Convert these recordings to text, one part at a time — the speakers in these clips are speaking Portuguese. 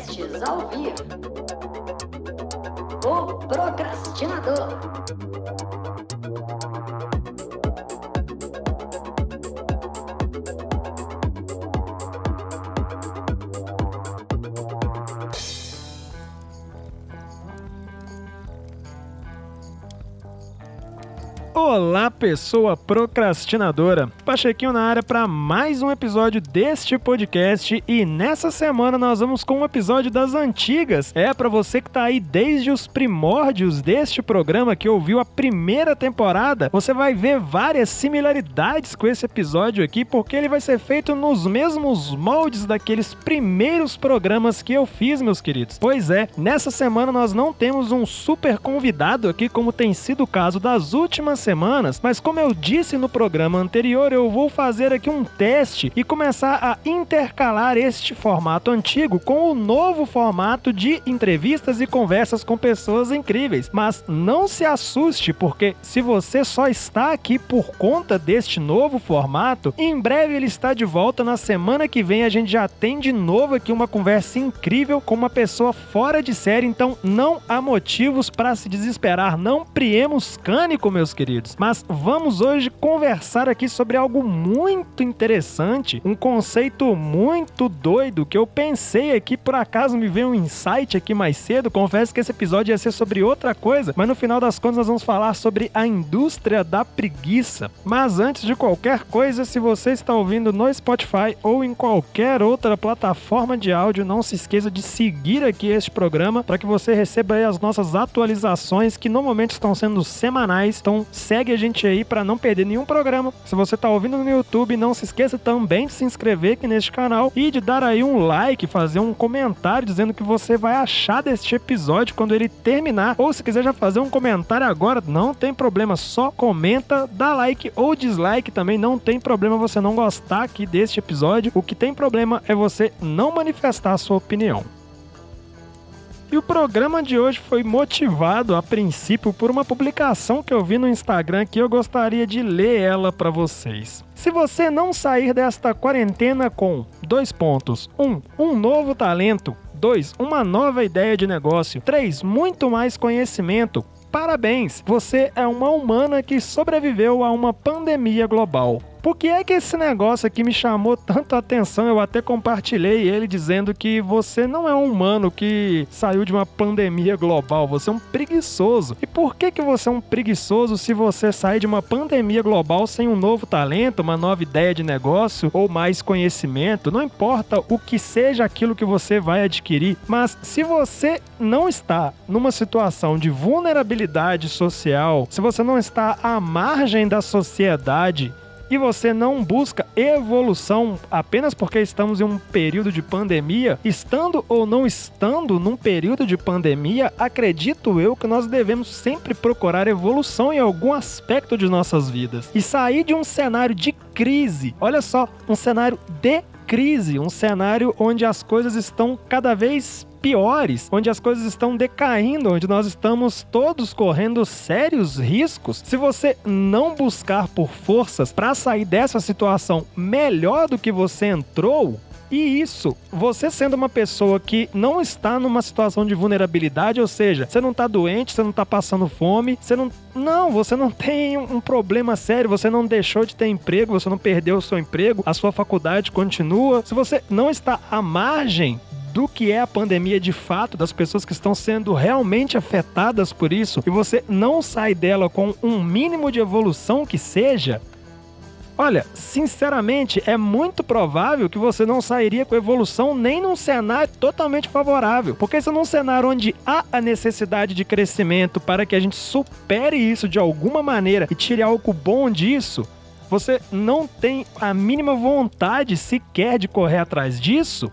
podcasts ao vivo. O Procrastinador. Olá, pessoa procrastinadora. Pachequinho na área para mais um episódio deste podcast e nessa semana nós vamos com um episódio das antigas. É para você que tá aí desde os primórdios deste programa que ouviu a primeira temporada, você vai ver várias similaridades com esse episódio aqui porque ele vai ser feito nos mesmos moldes daqueles primeiros programas que eu fiz, meus queridos. Pois é, nessa semana nós não temos um super convidado aqui como tem sido o caso das últimas semanas, mas como eu disse no programa anterior, eu vou fazer aqui um teste e começar a intercalar este formato antigo com o novo formato de entrevistas e conversas com pessoas incríveis. Mas não se assuste, porque se você só está aqui por conta deste novo formato, em breve ele está de volta na semana que vem. A gente já tem de novo aqui uma conversa incrível com uma pessoa fora de série, então não há motivos para se desesperar. Não priemos cânico, meus queridos. Mas vamos hoje conversar aqui sobre algo muito interessante, um conceito muito doido que eu pensei aqui, por acaso me veio um insight aqui mais cedo. Confesso que esse episódio ia ser sobre outra coisa, mas no final das contas nós vamos falar sobre a indústria da preguiça. Mas antes de qualquer coisa, se você está ouvindo no Spotify ou em qualquer outra plataforma de áudio, não se esqueça de seguir aqui este programa para que você receba as nossas atualizações que normalmente estão sendo semanais. Então segue a gente aí para não perder nenhum programa. Se você tá ouvindo no YouTube, não se esqueça também de se inscrever aqui neste canal e de dar aí um like, fazer um comentário dizendo o que você vai achar deste episódio quando ele terminar. Ou se quiser já fazer um comentário agora, não tem problema, só comenta, dá like ou dislike também, não tem problema você não gostar aqui deste episódio. O que tem problema é você não manifestar a sua opinião. E o programa de hoje foi motivado a princípio por uma publicação que eu vi no Instagram que eu gostaria de ler ela para vocês. Se você não sair desta quarentena com dois pontos: um, um novo talento. 2. Uma nova ideia de negócio. 3. Muito mais conhecimento. Parabéns! Você é uma humana que sobreviveu a uma pandemia global. Por que é que esse negócio aqui me chamou tanto a atenção? Eu até compartilhei ele dizendo que você não é um humano que saiu de uma pandemia global, você é um preguiçoso. E por que que você é um preguiçoso se você sai de uma pandemia global sem um novo talento, uma nova ideia de negócio ou mais conhecimento? Não importa o que seja aquilo que você vai adquirir, mas se você não está numa situação de vulnerabilidade social, se você não está à margem da sociedade, e você não busca evolução apenas porque estamos em um período de pandemia, estando ou não estando num período de pandemia, acredito eu que nós devemos sempre procurar evolução em algum aspecto de nossas vidas. E sair de um cenário de crise. Olha só, um cenário de crise, um cenário onde as coisas estão cada vez piores, onde as coisas estão decaindo, onde nós estamos todos correndo sérios riscos. Se você não buscar por forças para sair dessa situação melhor do que você entrou, e isso, você sendo uma pessoa que não está numa situação de vulnerabilidade, ou seja, você não está doente, você não está passando fome, você não. Não, você não tem um problema sério, você não deixou de ter emprego, você não perdeu o seu emprego, a sua faculdade continua. Se você não está à margem do que é a pandemia de fato, das pessoas que estão sendo realmente afetadas por isso, e você não sai dela com um mínimo de evolução que seja, Olha, sinceramente, é muito provável que você não sairia com evolução nem num cenário totalmente favorável. Porque se num cenário onde há a necessidade de crescimento para que a gente supere isso de alguma maneira e tire algo bom disso, você não tem a mínima vontade sequer de correr atrás disso,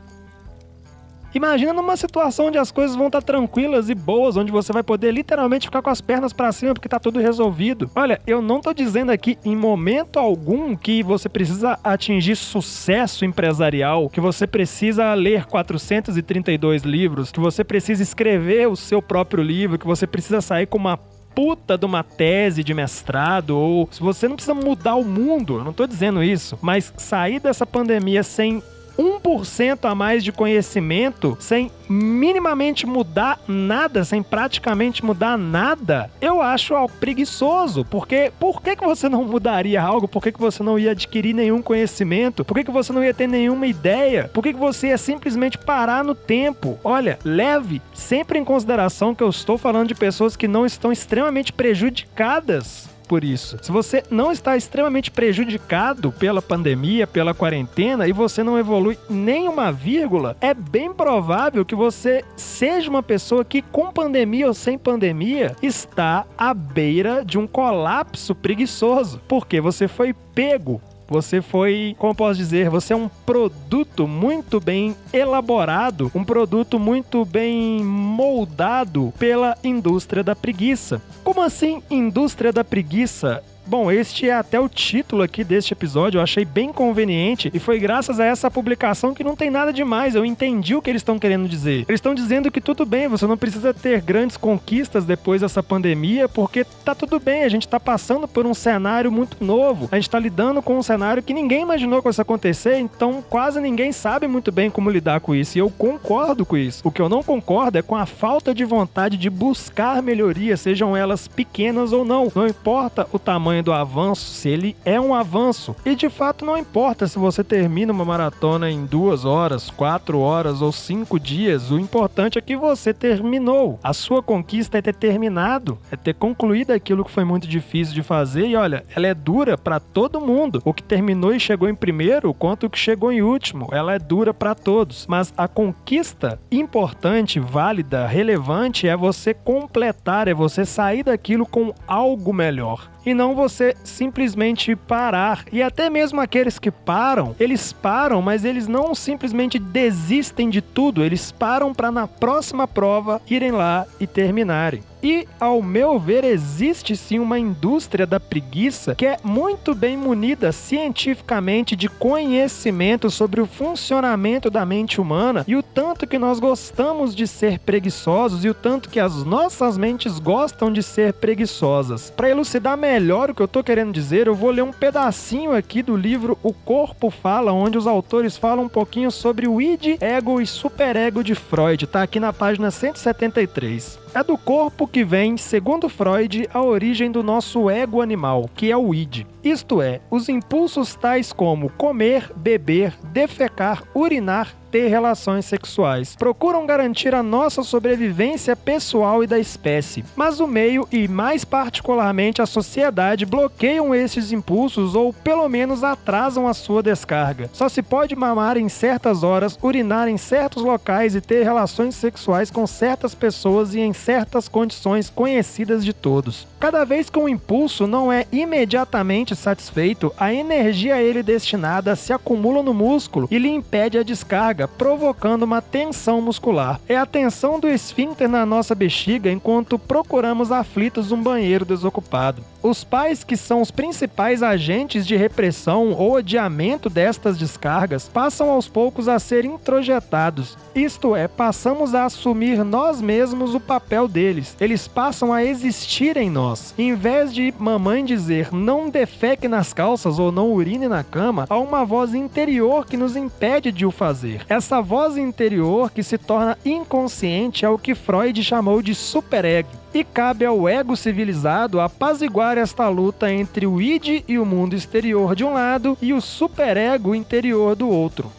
Imagina numa situação onde as coisas vão estar tranquilas e boas, onde você vai poder literalmente ficar com as pernas para cima porque tá tudo resolvido. Olha, eu não tô dizendo aqui em momento algum que você precisa atingir sucesso empresarial, que você precisa ler 432 livros, que você precisa escrever o seu próprio livro, que você precisa sair com uma puta de uma tese de mestrado, ou se você não precisa mudar o mundo, eu não tô dizendo isso, mas sair dessa pandemia sem 1% a mais de conhecimento sem minimamente mudar nada, sem praticamente mudar nada, eu acho algo preguiçoso. Porque por que, que você não mudaria algo? Por que, que você não ia adquirir nenhum conhecimento? Por que, que você não ia ter nenhuma ideia? Por que, que você ia simplesmente parar no tempo? Olha, leve sempre em consideração que eu estou falando de pessoas que não estão extremamente prejudicadas por isso. Se você não está extremamente prejudicado pela pandemia, pela quarentena e você não evolui nem uma vírgula, é bem provável que você seja uma pessoa que, com pandemia ou sem pandemia, está à beira de um colapso preguiçoso, porque você foi pego você foi, como posso dizer, você é um produto muito bem elaborado, um produto muito bem moldado pela indústria da preguiça. Como assim indústria da preguiça? Bom, este é até o título aqui deste episódio, eu achei bem conveniente e foi graças a essa publicação que não tem nada demais, eu entendi o que eles estão querendo dizer. Eles estão dizendo que tudo bem, você não precisa ter grandes conquistas depois dessa pandemia, porque tá tudo bem, a gente tá passando por um cenário muito novo, a gente tá lidando com um cenário que ninguém imaginou que fosse acontecer, então quase ninguém sabe muito bem como lidar com isso, e eu concordo com isso. O que eu não concordo é com a falta de vontade de buscar melhorias, sejam elas pequenas ou não, não importa o tamanho tamanho do avanço, se ele é um avanço. E de fato não importa se você termina uma maratona em duas horas, quatro horas ou cinco dias, o importante é que você terminou. A sua conquista é ter terminado, é ter concluído aquilo que foi muito difícil de fazer. E olha, ela é dura para todo mundo. O que terminou e chegou em primeiro, quanto o que chegou em último, ela é dura para todos. Mas a conquista importante, válida, relevante é você completar, é você sair daquilo com algo melhor e não você simplesmente parar. E até mesmo aqueles que param, eles param, mas eles não simplesmente desistem de tudo, eles param para na próxima prova irem lá e terminarem. E, ao meu ver, existe sim uma indústria da preguiça que é muito bem munida cientificamente de conhecimento sobre o funcionamento da mente humana e o tanto que nós gostamos de ser preguiçosos e o tanto que as nossas mentes gostam de ser preguiçosas. Para elucidar melhor o que eu tô querendo dizer, eu vou ler um pedacinho aqui do livro O Corpo Fala, onde os autores falam um pouquinho sobre o id, ego e superego de Freud. Tá aqui na página 173. É do corpo que vem, segundo Freud, a origem do nosso ego animal, que é o id. Isto é, os impulsos tais como comer, beber, defecar, urinar, ter relações sexuais. Procuram garantir a nossa sobrevivência pessoal e da espécie. Mas o meio e, mais particularmente, a sociedade bloqueiam esses impulsos ou, pelo menos, atrasam a sua descarga. Só se pode mamar em certas horas, urinar em certos locais e ter relações sexuais com certas pessoas e em certas condições conhecidas de todos. Cada vez que um impulso não é imediatamente satisfeito, a energia a ele destinada se acumula no músculo e lhe impede a descarga provocando uma tensão muscular. É a tensão do esfíncter na nossa bexiga enquanto procuramos aflitos um banheiro desocupado. Os pais, que são os principais agentes de repressão ou adiamento destas descargas, passam aos poucos a ser introjetados, isto é, passamos a assumir nós mesmos o papel deles. Eles passam a existir em nós. Em vez de mamãe dizer não defeque nas calças ou não urine na cama, há uma voz interior que nos impede de o fazer. Essa voz interior que se torna inconsciente é o que Freud chamou de superego. E cabe ao ego civilizado apaziguar esta luta entre o id e o mundo exterior de um lado e o superego interior do outro.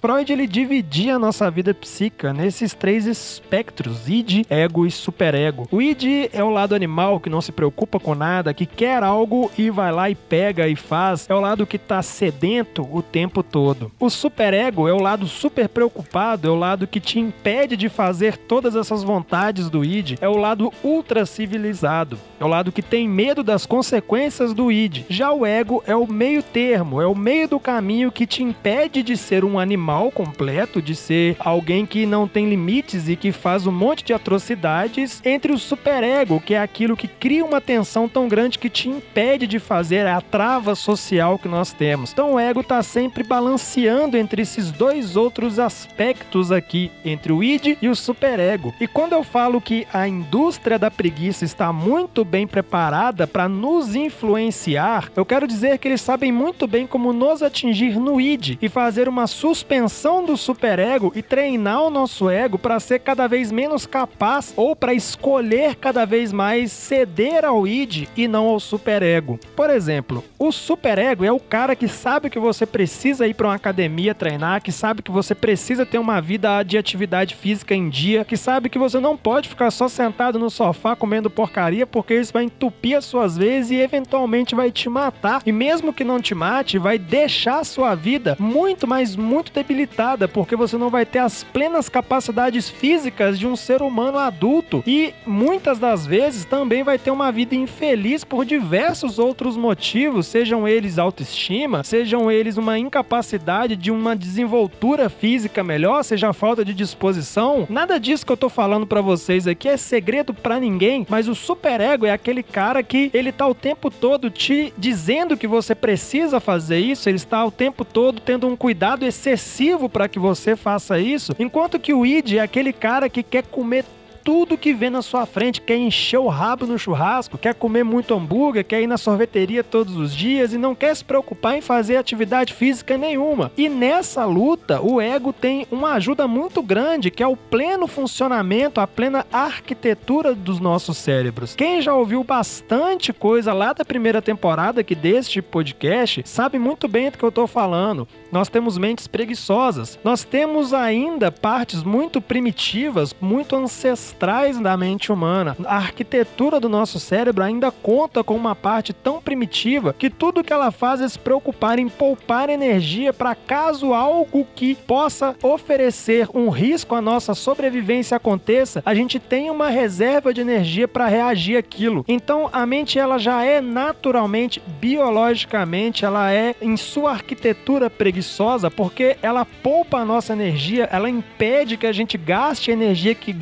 Freud ele dividia a nossa vida psíquica nesses três espectros: id, ego e superego. O id é o lado animal que não se preocupa com nada, que quer algo e vai lá e pega e faz. É o lado que tá sedento o tempo todo. O superego é o lado super preocupado, é o lado que te impede de fazer todas essas vontades do id. É o lado ultra civilizado. É o lado que tem medo das consequências do id. Já o ego é o meio termo, é o meio do caminho que te impede de ser um animal animal completo, de ser alguém que não tem limites e que faz um monte de atrocidades, entre o superego, que é aquilo que cria uma tensão tão grande que te impede de fazer a trava social que nós temos. Então o ego está sempre balanceando entre esses dois outros aspectos aqui, entre o id e o superego. E quando eu falo que a indústria da preguiça está muito bem preparada para nos influenciar, eu quero dizer que eles sabem muito bem como nos atingir no id e fazer uma suspensão do superego e treinar o nosso ego para ser cada vez menos capaz ou para escolher cada vez mais ceder ao id e não ao superego. Por exemplo, o superego é o cara que sabe que você precisa ir para uma academia treinar, que sabe que você precisa ter uma vida de atividade física em dia, que sabe que você não pode ficar só sentado no sofá comendo porcaria porque isso vai entupir as suas vezes e eventualmente vai te matar. E mesmo que não te mate, vai deixar a sua vida muito, mas muito debilitada, porque você não vai ter as plenas capacidades físicas de um ser humano adulto e muitas das vezes também vai ter uma vida infeliz por diversos outros motivos, sejam eles autoestima, sejam eles uma incapacidade de uma desenvoltura física melhor, seja falta de disposição. Nada disso que eu tô falando para vocês aqui é segredo para ninguém, mas o superego é aquele cara que ele tá o tempo todo te dizendo que você precisa fazer isso, ele está o tempo todo tendo um cuidado excessivo para que você faça isso, enquanto que o id é aquele cara que quer comer tudo que vê na sua frente, quer encher o rabo no churrasco, quer comer muito hambúrguer, quer ir na sorveteria todos os dias e não quer se preocupar em fazer atividade física nenhuma. E nessa luta, o ego tem uma ajuda muito grande, que é o pleno funcionamento, a plena arquitetura dos nossos cérebros. Quem já ouviu bastante coisa lá da primeira temporada aqui deste podcast, sabe muito bem do que eu tô falando. Nós temos mentes preguiçosas. Nós temos ainda partes muito primitivas, muito ancestrais da mente humana. A arquitetura do nosso cérebro ainda conta com uma parte tão primitiva que tudo que ela faz é se preocupar em poupar energia para caso algo que possa oferecer um risco à nossa sobrevivência aconteça, a gente tem uma reserva de energia para reagir aquilo. Então a mente ela já é naturalmente, biologicamente, ela é em sua arquitetura preguiçosa porque ela poupa a nossa energia, ela impede que a gente gaste a energia que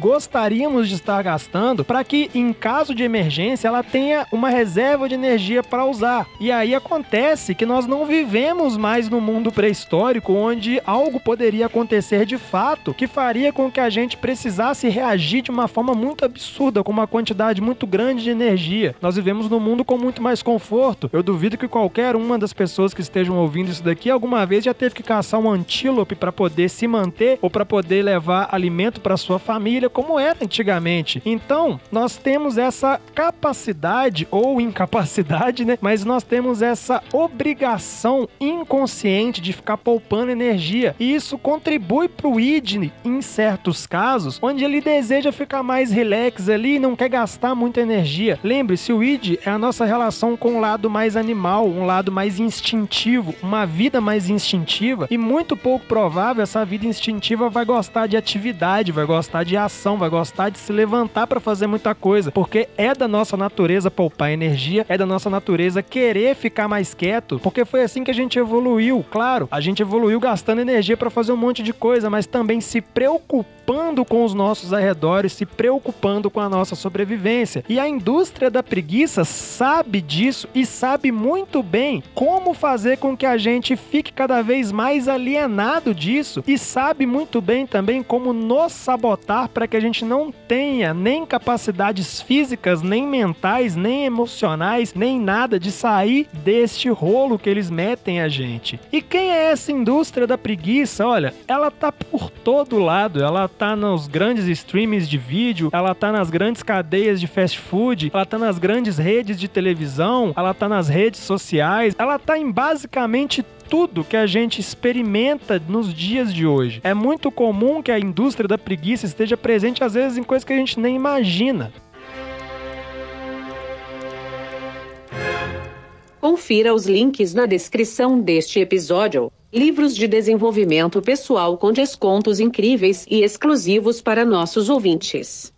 gostaríamos de estar gastando para que, em caso de emergência, ela tenha uma reserva de energia para usar. E aí acontece que nós não vivemos mais no mundo pré-histórico onde algo poderia acontecer de fato que faria com que a gente precisasse reagir de uma forma muito absurda, com uma quantidade muito grande de energia. Nós vivemos num mundo com muito mais conforto. Eu duvido que qualquer uma das pessoas que estejam ouvindo isso daqui alguma vez já teve que caçar um antílope para poder se manter ou para poder levar alimento para sua família, como era antigamente. Então, nós temos essa capacidade ou incapacidade, né? Mas nós temos essa obrigação inconsciente de ficar poupando energia. E isso contribui para o id em certos casos, onde ele deseja ficar mais relax ali e não quer gastar muita energia. Lembre-se, o id é a nossa relação com o lado mais animal, um lado mais instintivo, uma vida mais instintiva instintiva e muito pouco provável essa vida instintiva vai gostar de atividade, vai gostar de ação, vai gostar de se levantar para fazer muita coisa, porque é da nossa natureza poupar energia, é da nossa natureza querer ficar mais quieto, porque foi assim que a gente evoluiu. Claro, a gente evoluiu gastando energia para fazer um monte de coisa, mas também se preocupando com os nossos arredores, se preocupando com a nossa sobrevivência. E a indústria da preguiça sabe disso e sabe muito bem como fazer com que a gente fique cada vez mais alienado disso e sabe muito bem também como nos sabotar para que a gente não tenha nem capacidades físicas, nem mentais, nem emocionais, nem nada de sair deste rolo que eles metem a gente. E quem é essa indústria da preguiça? Olha, ela tá por todo lado, ela tá nos grandes streamings de vídeo, ela tá nas grandes cadeias de fast food, ela tá nas grandes redes de televisão, ela tá nas redes sociais, ela tá em basicamente tudo que a gente experimenta nos dias de hoje. É muito comum que a indústria da preguiça esteja presente às vezes em coisas que a gente nem imagina. Confira os links na descrição deste episódio. Livros de desenvolvimento pessoal com descontos incríveis e exclusivos para nossos ouvintes.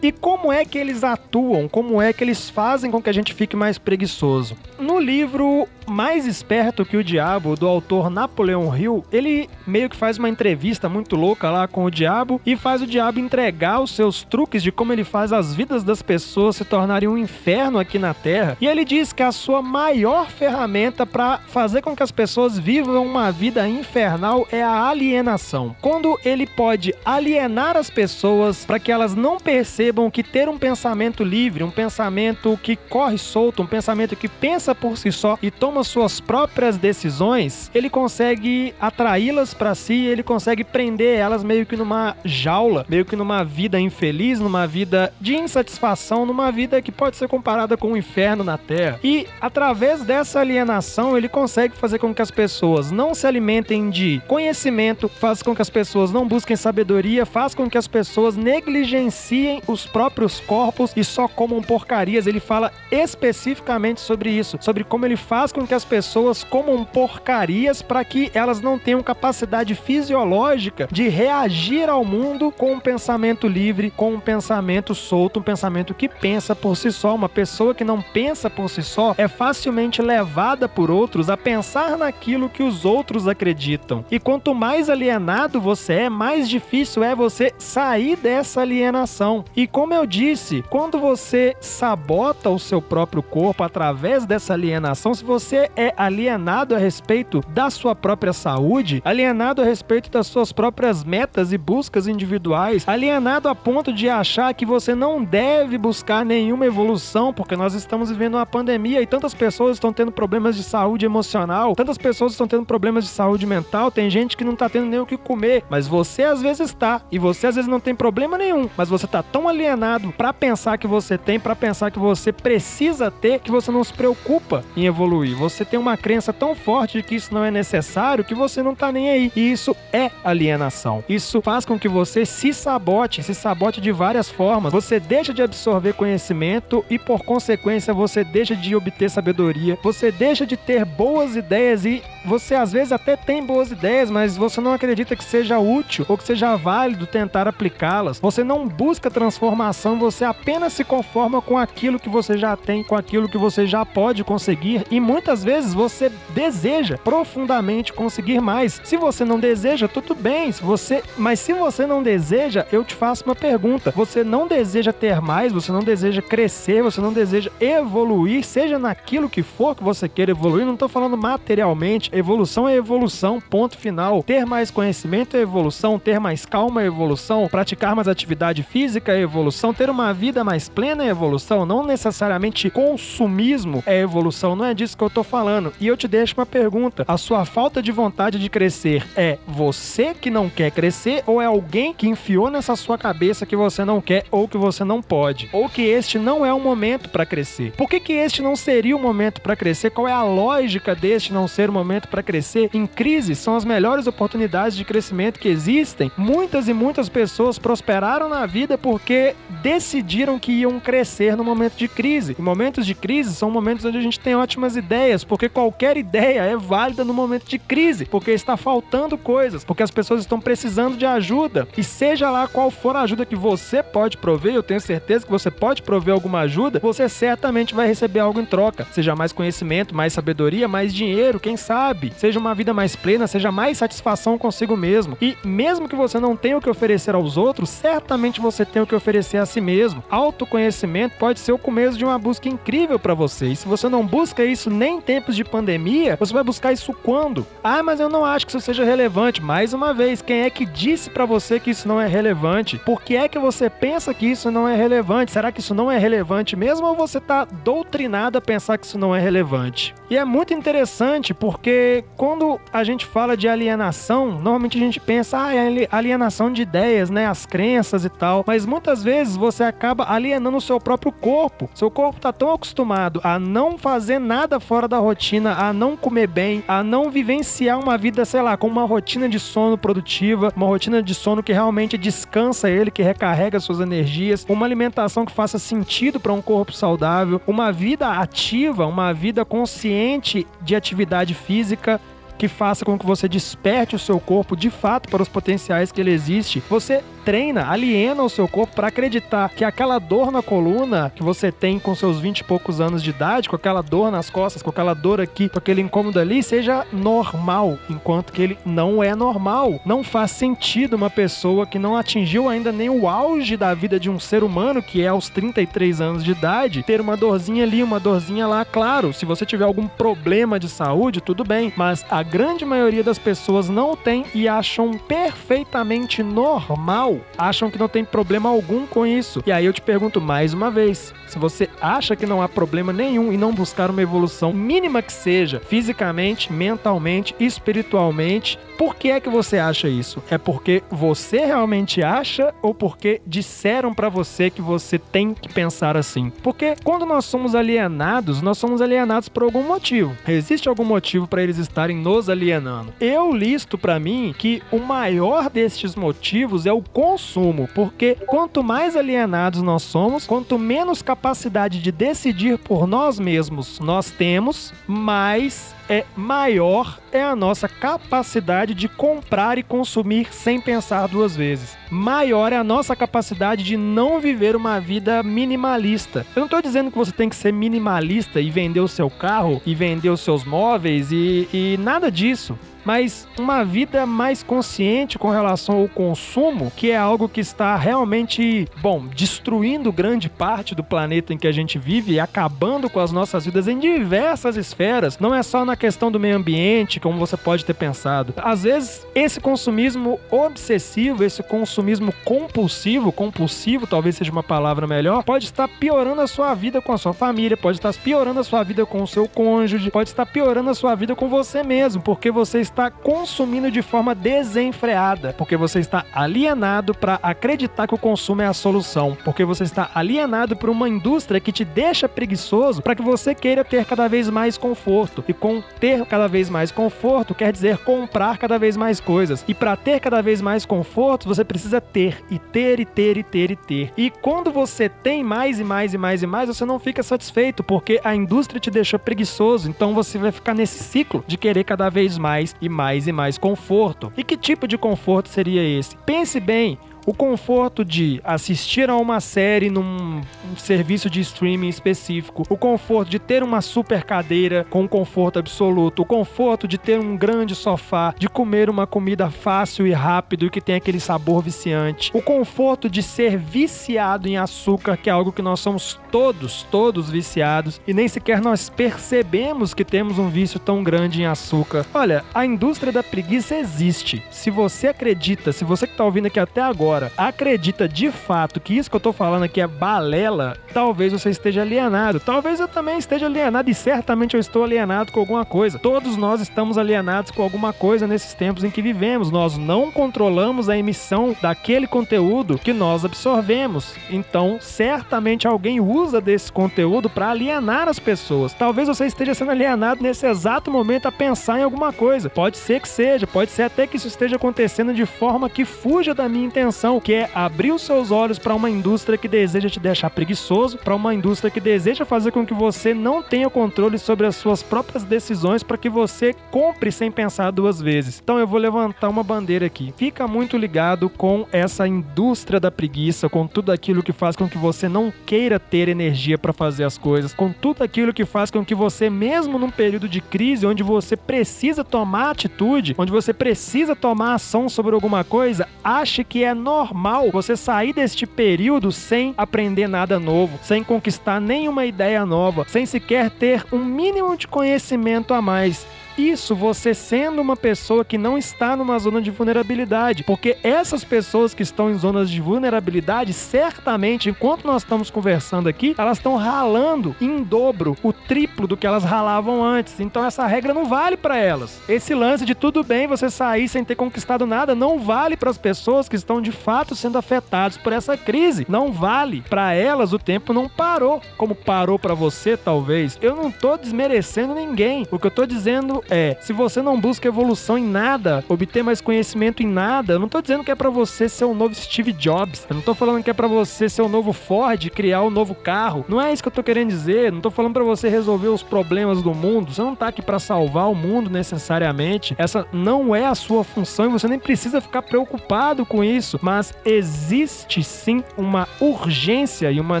Como é que eles atuam? Como é que eles fazem com que a gente fique mais preguiçoso? No livro Mais Esperto que o Diabo, do autor Napoleão Hill, ele meio que faz uma entrevista muito louca lá com o diabo e faz o diabo entregar os seus truques de como ele faz as vidas das pessoas se tornarem um inferno aqui na Terra. E ele diz que a sua maior ferramenta para fazer com que as pessoas vivam uma vida infernal é a alienação. Quando ele pode alienar as pessoas para que elas não percebam que ter um pensamento livre, um pensamento que corre solto, um pensamento que pensa por si só e toma suas próprias decisões, ele consegue atraí-las para si, ele consegue prender elas meio que numa jaula, meio que numa vida infeliz, numa vida de insatisfação, numa vida que pode ser comparada com o um inferno na Terra. E através dessa alienação, ele consegue fazer com que as pessoas não se alimentem de conhecimento, faz com que as pessoas não busquem sabedoria, faz com que as pessoas negligenciem os próprios corpos e só comam porcarias. Ele fala especificamente sobre isso, sobre como ele faz com que as pessoas comam porcarias para que elas não tenham capacidade fisiológica de reagir ao mundo com um pensamento livre, com um pensamento solto, um pensamento que pensa por si só. Uma pessoa que não pensa por si só é facilmente levada por outros a pensar naquilo que os outros acreditam. E quanto mais alienado você é, mais difícil é você sair dessa alienação. E como eu disse, quando você sabota o seu próprio corpo através dessa alienação, se você é alienado a respeito da sua própria saúde, alienado a respeito das suas próprias metas e buscas individuais, alienado a ponto de achar que você não deve buscar nenhuma evolução, porque nós estamos vivendo uma pandemia e tantas pessoas estão tendo problemas de saúde emocional, tantas pessoas estão tendo problemas de saúde mental, tem gente que não tá tendo nem o que comer, mas você às vezes está, e você às vezes não tem problema nenhum, mas você tá tão alienado para pensar que você tem, para pensar que você precisa ter, que você não se preocupa em evoluir. Você tem uma crença tão forte de que isso não é necessário que você não tá nem aí. E isso é alienação. Isso faz com que você se sabote, se sabote de várias formas. Você deixa de absorver conhecimento e, por consequência, você deixa de obter sabedoria. Você deixa de ter boas ideias e você às vezes até tem boas ideias, mas você não acredita que seja útil ou que seja válido tentar aplicá-las. Você não busca transformação, você apenas se conforma com aquilo que você já tem, com aquilo que você já pode conseguir e muitas vezes você deseja profundamente conseguir mais. Se você não deseja, tudo bem, se você, mas se você não deseja, eu te faço uma pergunta. Você não deseja ter mais, você não deseja crescer, você não deseja evoluir, seja naquilo que for que você queira evoluir, não estou falando materialmente, Evolução é evolução, ponto final. Ter mais conhecimento é evolução, ter mais calma é evolução, praticar mais atividade física é evolução, ter uma vida mais plena é evolução, não necessariamente consumismo é evolução, não é disso que eu tô falando. E eu te deixo uma pergunta: a sua falta de vontade de crescer é você que não quer crescer ou é alguém que enfiou nessa sua cabeça que você não quer ou que você não pode? Ou que este não é o momento para crescer? Por que, que este não seria o momento para crescer? Qual é a lógica deste não ser o momento para crescer em crise são as melhores oportunidades de crescimento que existem. Muitas e muitas pessoas prosperaram na vida porque decidiram que iam crescer no momento de crise. E momentos de crise são momentos onde a gente tem ótimas ideias, porque qualquer ideia é válida no momento de crise, porque está faltando coisas, porque as pessoas estão precisando de ajuda. E seja lá qual for a ajuda que você pode prover, eu tenho certeza que você pode prover alguma ajuda, você certamente vai receber algo em troca. Seja mais conhecimento, mais sabedoria, mais dinheiro, quem sabe seja uma vida mais plena, seja mais satisfação consigo mesmo. E mesmo que você não tenha o que oferecer aos outros, certamente você tem o que oferecer a si mesmo. Autoconhecimento pode ser o começo de uma busca incrível para você. E se você não busca isso nem em tempos de pandemia, você vai buscar isso quando? Ah, mas eu não acho que isso seja relevante. Mais uma vez, quem é que disse para você que isso não é relevante? Por que é que você pensa que isso não é relevante? Será que isso não é relevante mesmo ou você tá doutrinado a pensar que isso não é relevante? E é muito interessante porque quando a gente fala de alienação, normalmente a gente pensa, ah, é alienação de ideias, né? As crenças e tal. Mas muitas vezes você acaba alienando o seu próprio corpo. Seu corpo tá tão acostumado a não fazer nada fora da rotina, a não comer bem, a não vivenciar uma vida, sei lá, com uma rotina de sono produtiva, uma rotina de sono que realmente descansa ele, que recarrega suas energias, uma alimentação que faça sentido para um corpo saudável, uma vida ativa, uma vida consciente de atividade física física que faça com que você desperte o seu corpo de fato para os potenciais que ele existe, você treina, aliena o seu corpo para acreditar que aquela dor na coluna que você tem com seus 20 e poucos anos de idade, com aquela dor nas costas, com aquela dor aqui, com aquele incômodo ali, seja normal, enquanto que ele não é normal. Não faz sentido uma pessoa que não atingiu ainda nem o auge da vida de um ser humano, que é aos 33 anos de idade, ter uma dorzinha ali, uma dorzinha lá. Claro, se você tiver algum problema de saúde, tudo bem, mas a grande maioria das pessoas não tem e acham perfeitamente normal, acham que não tem problema algum com isso. E aí eu te pergunto mais uma vez: se você acha que não há problema nenhum em não buscar uma evolução mínima que seja, fisicamente, mentalmente, espiritualmente, por que é que você acha isso? É porque você realmente acha ou porque disseram para você que você tem que pensar assim? Porque quando nós somos alienados, nós somos alienados por algum motivo. Existe algum motivo para eles estarem alienando? Eu listo para mim que o maior destes motivos é o consumo, porque quanto mais alienados nós somos, quanto menos capacidade de decidir por nós mesmos nós temos, mais é maior é a nossa capacidade de comprar e consumir sem pensar duas vezes. Maior é a nossa capacidade de não viver uma vida minimalista. Eu não estou dizendo que você tem que ser minimalista e vender o seu carro e vender os seus móveis e, e nada disso mas uma vida mais consciente com relação ao consumo, que é algo que está realmente, bom, destruindo grande parte do planeta em que a gente vive e acabando com as nossas vidas em diversas esferas. Não é só na questão do meio ambiente, como você pode ter pensado. Às vezes, esse consumismo obsessivo, esse consumismo compulsivo, compulsivo talvez seja uma palavra melhor, pode estar piorando a sua vida com a sua família, pode estar piorando a sua vida com o seu cônjuge, pode estar piorando a sua vida com você mesmo, porque você está está consumindo de forma desenfreada, porque você está alienado para acreditar que o consumo é a solução, porque você está alienado por uma indústria que te deixa preguiçoso para que você queira ter cada vez mais conforto. E com ter cada vez mais conforto quer dizer comprar cada vez mais coisas. E para ter cada vez mais conforto, você precisa ter e ter e ter e ter e ter. E quando você tem mais e mais e mais e mais, você não fica satisfeito, porque a indústria te deixou preguiçoso. Então você vai ficar nesse ciclo de querer cada vez mais mais e mais conforto. E que tipo de conforto seria esse? Pense bem, o conforto de assistir a uma série num serviço de streaming específico, o conforto de ter uma super cadeira com conforto absoluto, o conforto de ter um grande sofá, de comer uma comida fácil e rápido e que tem aquele sabor viciante, o conforto de ser viciado em açúcar, que é algo que nós somos todos, todos viciados e nem sequer nós percebemos que temos um vício tão grande em açúcar. Olha, a indústria da preguiça existe. Se você acredita, se você que está ouvindo aqui até agora agora acredita de fato que isso que eu tô falando aqui é balela, talvez você esteja alienado. Talvez eu também esteja alienado e certamente eu estou alienado com alguma coisa. Todos nós estamos alienados com alguma coisa nesses tempos em que vivemos. Nós não controlamos a emissão daquele conteúdo que nós absorvemos. Então, certamente alguém usa desse conteúdo para alienar as pessoas. Talvez você esteja sendo alienado nesse exato momento a pensar em alguma coisa. Pode ser que seja, pode ser até que isso esteja acontecendo de forma que fuja da minha intenção que é abrir os seus olhos para uma indústria que deseja te deixar preguiçoso, para uma indústria que deseja fazer com que você não tenha controle sobre as suas próprias decisões, para que você compre sem pensar duas vezes. Então eu vou levantar uma bandeira aqui. Fica muito ligado com essa indústria da preguiça, com tudo aquilo que faz com que você não queira ter energia para fazer as coisas, com tudo aquilo que faz com que você, mesmo num período de crise, onde você precisa tomar atitude, onde você precisa tomar ação sobre alguma coisa, ache que é normal normal você sair deste período sem aprender nada novo, sem conquistar nenhuma ideia nova, sem sequer ter um mínimo de conhecimento a mais. Isso você sendo uma pessoa que não está numa zona de vulnerabilidade, porque essas pessoas que estão em zonas de vulnerabilidade, certamente, enquanto nós estamos conversando aqui, elas estão ralando em dobro, o triplo do que elas ralavam antes. Então essa regra não vale para elas. Esse lance de tudo bem você sair sem ter conquistado nada não vale para as pessoas que estão de fato sendo afetadas por essa crise. Não vale. Para elas o tempo não parou, como parou para você talvez. Eu não tô desmerecendo ninguém. O que eu tô dizendo é: se você não busca evolução em nada, obter mais conhecimento em nada, eu não tô dizendo que é para você ser o novo Steve Jobs. Eu não tô falando que é para você ser o novo Ford, criar um novo carro. Não é isso que eu tô querendo dizer. Não tô falando para você resolver os problemas do mundo. Você não tá aqui para salvar o mundo necessariamente. Essa não é a sua função e você nem precisa ficar preocupado com isso. Mas existe sim uma urgência e uma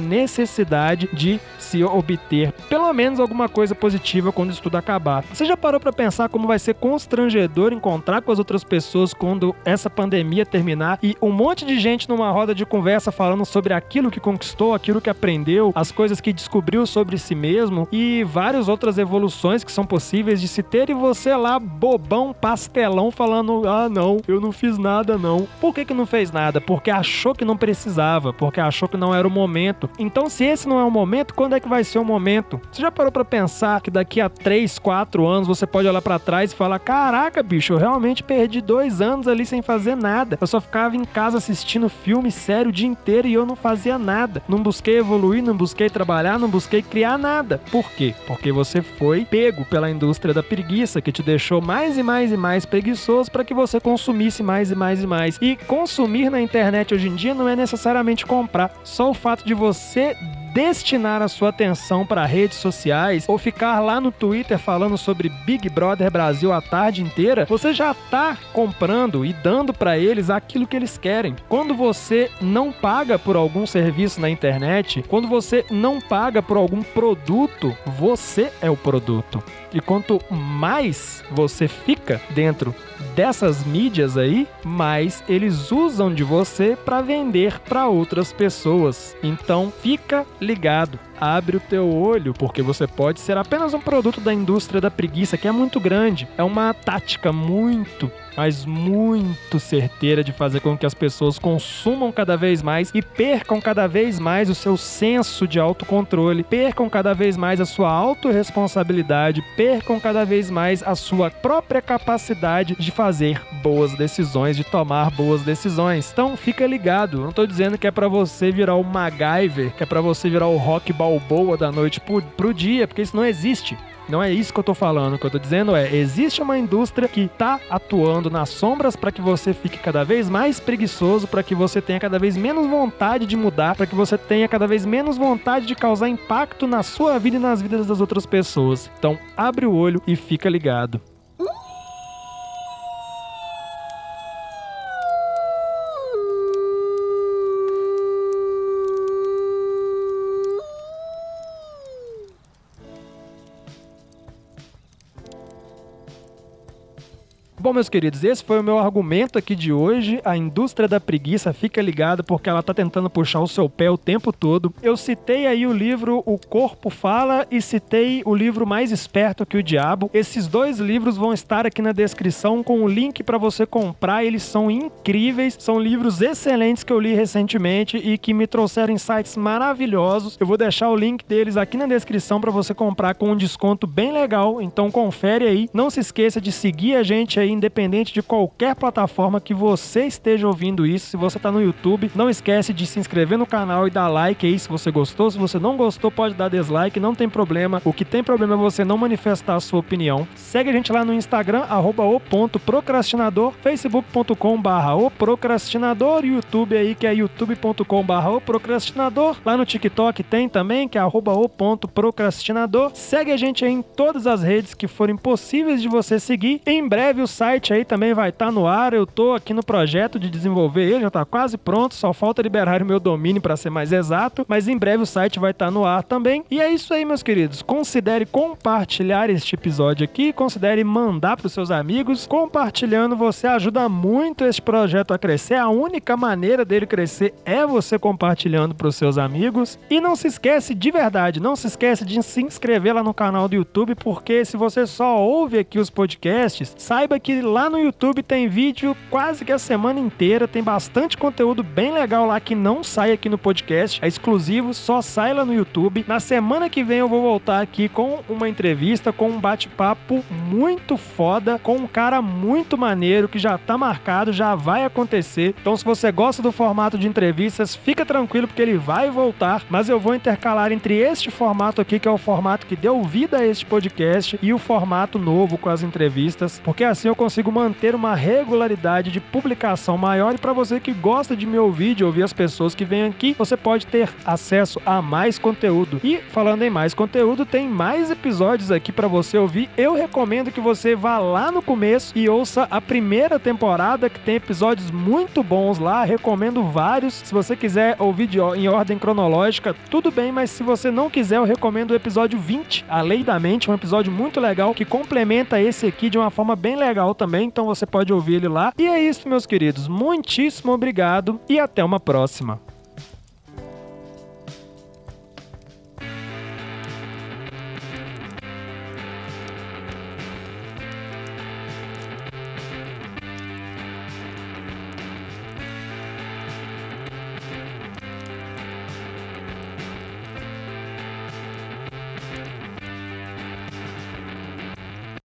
necessidade de se obter pelo menos alguma coisa positiva quando isso tudo acabar. Você já parou para pensar como vai ser constrangedor encontrar com as outras pessoas quando essa pandemia terminar e um monte de gente numa roda de conversa falando sobre aquilo que conquistou, aquilo que aprendeu, as coisas que descobriu sobre si mesmo e várias outras evoluções que são possíveis de se ter e você lá bobão, pastelão falando: "Ah, não, eu não fiz nada não". Por que que não fez nada? Porque achou que não precisava, porque achou que não era o momento. Então, se esse não é o momento, quando é que vai ser o momento? Você já parou para pensar que daqui a 3, 4 anos você pode olhar para trás e falar: "Caraca, bicho, eu realmente perdi dois anos ali sem fazer nada. Eu só ficava em casa assistindo filme sério o dia inteiro e eu não fazia nada. Não busquei evoluir, não busquei trabalhar, não busquei criar nada. Por quê? Porque você foi pego pela indústria da preguiça que te deixou mais e mais e mais preguiçoso para que você consumisse mais e mais e mais. E consumir na internet hoje em dia não é necessariamente comprar. Só o fato de você destinar a sua atenção para redes sociais ou ficar lá no Twitter falando sobre Big Brother Brasil a tarde inteira, você já está comprando e dando para eles aquilo que eles querem. Quando você não paga por algum serviço na internet, quando você não paga por algum produto, você é o produto. E quanto mais você fica dentro dessas mídias aí, mais eles usam de você para vender para outras pessoas. Então, fica ligado abre o teu olho, porque você pode ser apenas um produto da indústria da preguiça, que é muito grande. É uma tática muito mas muito certeira de fazer com que as pessoas consumam cada vez mais e percam cada vez mais o seu senso de autocontrole, percam cada vez mais a sua autorresponsabilidade, percam cada vez mais a sua própria capacidade de fazer boas decisões, de tomar boas decisões. Então fica ligado, não tô dizendo que é para você virar o MacGyver, que é para você virar o rock balboa da noite pro, pro dia, porque isso não existe. Não é isso que eu tô falando. O que eu tô dizendo é: existe uma indústria que tá atuando nas sombras para que você fique cada vez mais preguiçoso, para que você tenha cada vez menos vontade de mudar, para que você tenha cada vez menos vontade de causar impacto na sua vida e nas vidas das outras pessoas. Então, abre o olho e fica ligado. Bom, meus queridos, esse foi o meu argumento aqui de hoje. A indústria da preguiça fica ligada porque ela tá tentando puxar o seu pé o tempo todo. Eu citei aí o livro O Corpo Fala e citei o livro Mais Esperto que o Diabo. Esses dois livros vão estar aqui na descrição com o link para você comprar. Eles são incríveis, são livros excelentes que eu li recentemente e que me trouxeram insights maravilhosos. Eu vou deixar o link deles aqui na descrição para você comprar com um desconto bem legal. Então confere aí. Não se esqueça de seguir a gente aí independente de qualquer plataforma que você esteja ouvindo isso. Se você está no YouTube, não esquece de se inscrever no canal e dar like aí se você gostou. Se você não gostou, pode dar dislike, não tem problema. O que tem problema é você não manifestar a sua opinião. Segue a gente lá no Instagram, arroba o facebook.com barra o procrastinador, YouTube aí que é youtube.com barra o procrastinador. Lá no TikTok tem também, que é arroba. Segue a gente aí em todas as redes que forem possíveis de você seguir. Em breve o site aí também vai estar tá no ar. Eu tô aqui no projeto de desenvolver ele, já tá quase pronto, só falta liberar o meu domínio para ser mais exato, mas em breve o site vai estar tá no ar também. E é isso aí, meus queridos. Considere compartilhar este episódio aqui, considere mandar para os seus amigos. Compartilhando, você ajuda muito este projeto a crescer. A única maneira dele crescer é você compartilhando para os seus amigos. E não se esquece de verdade, não se esquece de se inscrever lá no canal do YouTube, porque se você só ouve aqui os podcasts, saiba que que lá no YouTube tem vídeo quase que a semana inteira, tem bastante conteúdo bem legal lá que não sai aqui no podcast, é exclusivo, só sai lá no YouTube. Na semana que vem eu vou voltar aqui com uma entrevista, com um bate-papo muito foda, com um cara muito maneiro que já tá marcado, já vai acontecer. Então se você gosta do formato de entrevistas, fica tranquilo porque ele vai voltar, mas eu vou intercalar entre este formato aqui, que é o formato que deu vida a este podcast, e o formato novo com as entrevistas, porque assim eu consigo manter uma regularidade de publicação maior e para você que gosta de me ouvir, de ouvir as pessoas que vêm aqui, você pode ter acesso a mais conteúdo. E falando em mais conteúdo, tem mais episódios aqui para você ouvir. Eu recomendo que você vá lá no começo e ouça a primeira temporada, que tem episódios muito bons lá. Recomendo vários. Se você quiser ouvir de, em ordem cronológica, tudo bem, mas se você não quiser, eu recomendo o episódio 20, A Lei da Mente, um episódio muito legal que complementa esse aqui de uma forma bem legal também. Então você pode ouvir ele lá. E é isso, meus queridos. Muitíssimo obrigado e até uma próxima.